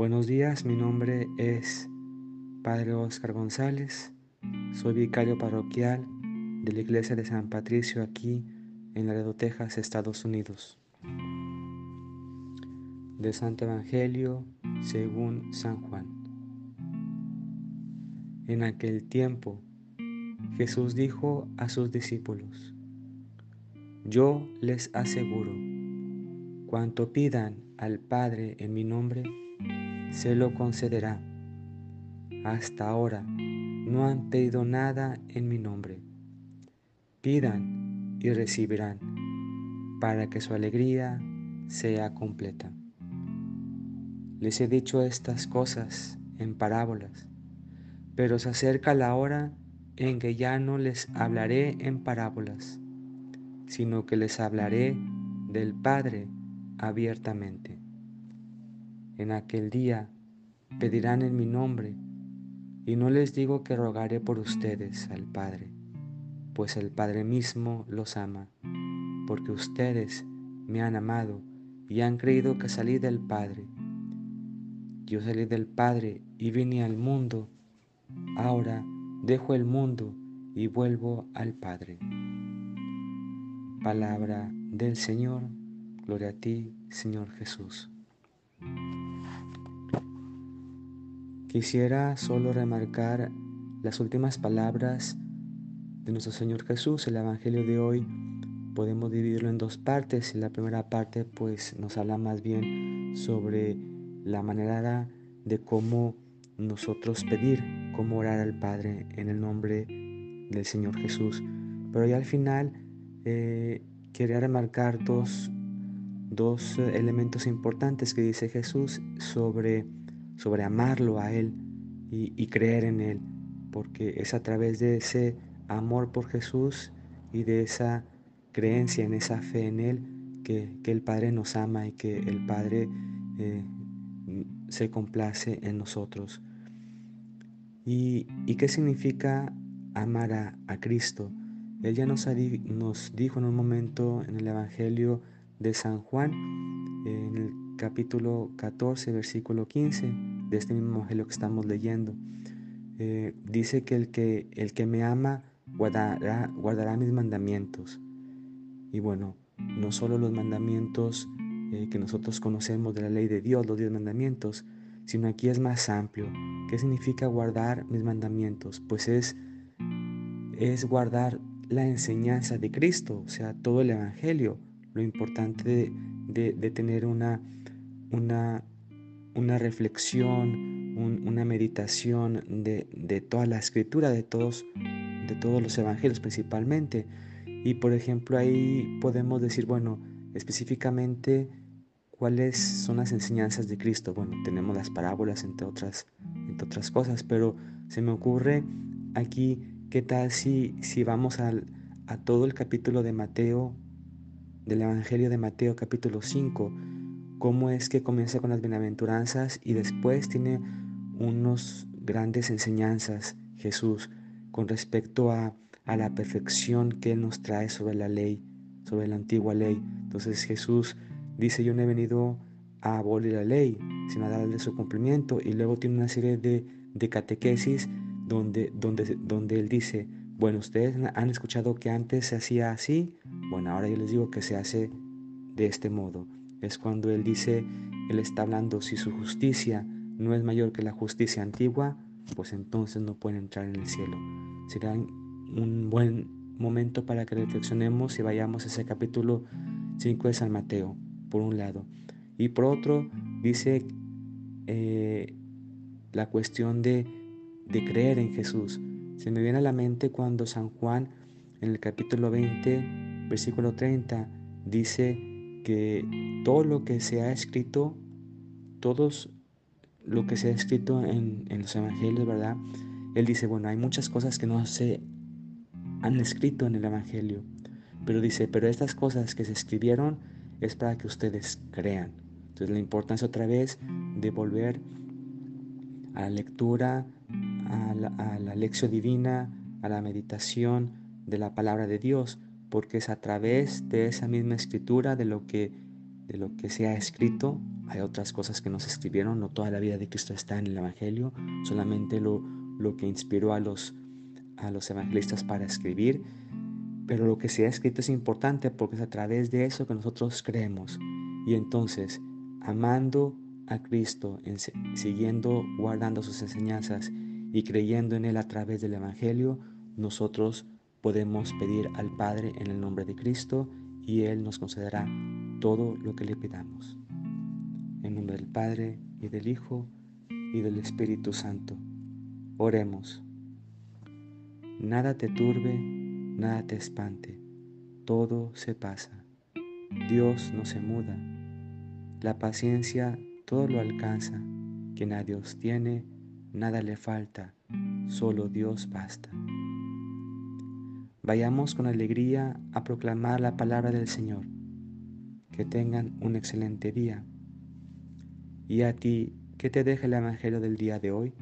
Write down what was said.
Buenos días, mi nombre es Padre Oscar González, soy vicario parroquial de la Iglesia de San Patricio aquí en Laredo, Texas, Estados Unidos. De Santo Evangelio según San Juan. En aquel tiempo Jesús dijo a sus discípulos, Yo les aseguro, cuanto pidan al Padre en mi nombre, se lo concederá. Hasta ahora no han pedido nada en mi nombre. Pidan y recibirán, para que su alegría sea completa. Les he dicho estas cosas en parábolas, pero se acerca la hora en que ya no les hablaré en parábolas, sino que les hablaré del Padre abiertamente. En aquel día pedirán en mi nombre, y no les digo que rogaré por ustedes al Padre, pues el Padre mismo los ama, porque ustedes me han amado y han creído que salí del Padre. Yo salí del Padre y vine al mundo, ahora dejo el mundo y vuelvo al Padre. Palabra del Señor, gloria a ti, Señor Jesús. Quisiera solo remarcar las últimas palabras de nuestro Señor Jesús. El Evangelio de hoy podemos dividirlo en dos partes. La primera parte pues nos habla más bien sobre la manera de cómo nosotros pedir, cómo orar al Padre en el nombre del Señor Jesús. Pero ya al final eh, quería remarcar dos, dos elementos importantes que dice Jesús sobre sobre amarlo a Él y, creer en Él, porque es a través de ese amor por Jesús y de esa creencia en esa fe en Él que, el Padre nos ama y que el Padre eh, se complace en nosotros. ¿Y, qué significa amar a, a Cristo? Él ya nos, nos, dijo en un momento en el Evangelio de San Juan, en el capítulo 14, versículo 15 de este mismo evangelio que estamos leyendo. Eh, dice que el, que el que me ama guardará, mis mandamientos. Y bueno, no solo los mandamientos eh, que nosotros conocemos de la ley de Dios, los diez mandamientos, sino aquí es más amplio. ¿Qué significa guardar mis mandamientos? Pues es, es guardar la enseñanza de Cristo, o sea, todo el Evangelio. Lo importante de tener una una, una reflexión, una meditación de, toda la escritura, de todos, de todos los evangelios principalmente. Y por ejemplo ahí podemos decir, bueno, específicamente cuáles son las enseñanzas de Cristo. Bueno, tenemos las parábolas entre otras, entre otras cosas, pero se me ocurre aquí, ¿qué tal si, si vamos al, a todo el capítulo de Mateo, del Evangelio de Mateo capítulo 5? Cómo es que comienza con las bienaventuranzas y después tiene unos grandes enseñanzas Jesús con respecto a, la perfección que nos trae sobre la ley, sobre la antigua ley. Entonces Jesús dice, yo no he venido a abolir la ley, sino a darle su cumplimiento. Y luego tiene una serie de, de catequesis donde, donde, donde Él dice, bueno, ustedes han escuchado que antes se hacía así, bueno, ahora yo les digo que se hace de este modo es cuando Él dice, Él está hablando, si su justicia no es mayor que la justicia antigua, pues entonces no pueden entrar en el cielo. Será un buen momento para que reflexionemos y vayamos a ese capítulo 5 de San Mateo, por un lado. Y por otro, dice eh, la cuestión de, de creer en Jesús. Se me viene a la mente cuando San Juan, en el capítulo 20, versículo 30, dice, todo lo que se ha escrito, todos lo que se ha escrito en, los evangelios, ¿verdad? Él dice, bueno, hay muchas cosas que no se han escrito en el evangelio, pero dice, pero estas cosas que se escribieron es para que ustedes crean. Entonces la importancia otra vez de volver a la lectura, a la lección divina, a la meditación de la palabra de Dios, porque es a través de esa misma escritura de lo que de lo que se ha escrito. Hay otras cosas que nos escribieron, no toda la vida de Cristo está en el Evangelio, solamente lo, lo que inspiró a los, a los evangelistas para escribir. Pero lo que se ha escrito es importante porque es a través de eso que nosotros creemos. Y entonces, amando a Cristo, siguiendo, guardando sus enseñanzas y creyendo en Él a través del Evangelio, nosotros podemos pedir al Padre en el nombre de Cristo y Él nos concederá todo lo que le pidamos. En nombre del Padre y del Hijo y del Espíritu Santo. Oremos. Nada te turbe, nada te espante, todo se pasa. Dios no se muda. La paciencia todo lo alcanza. Quien a Dios tiene, nada le falta, solo Dios basta. Vayamos con alegría a proclamar la palabra del Señor. Que tengan un excelente día. Y a ti, ¿qué te deja el Evangelio del día de hoy?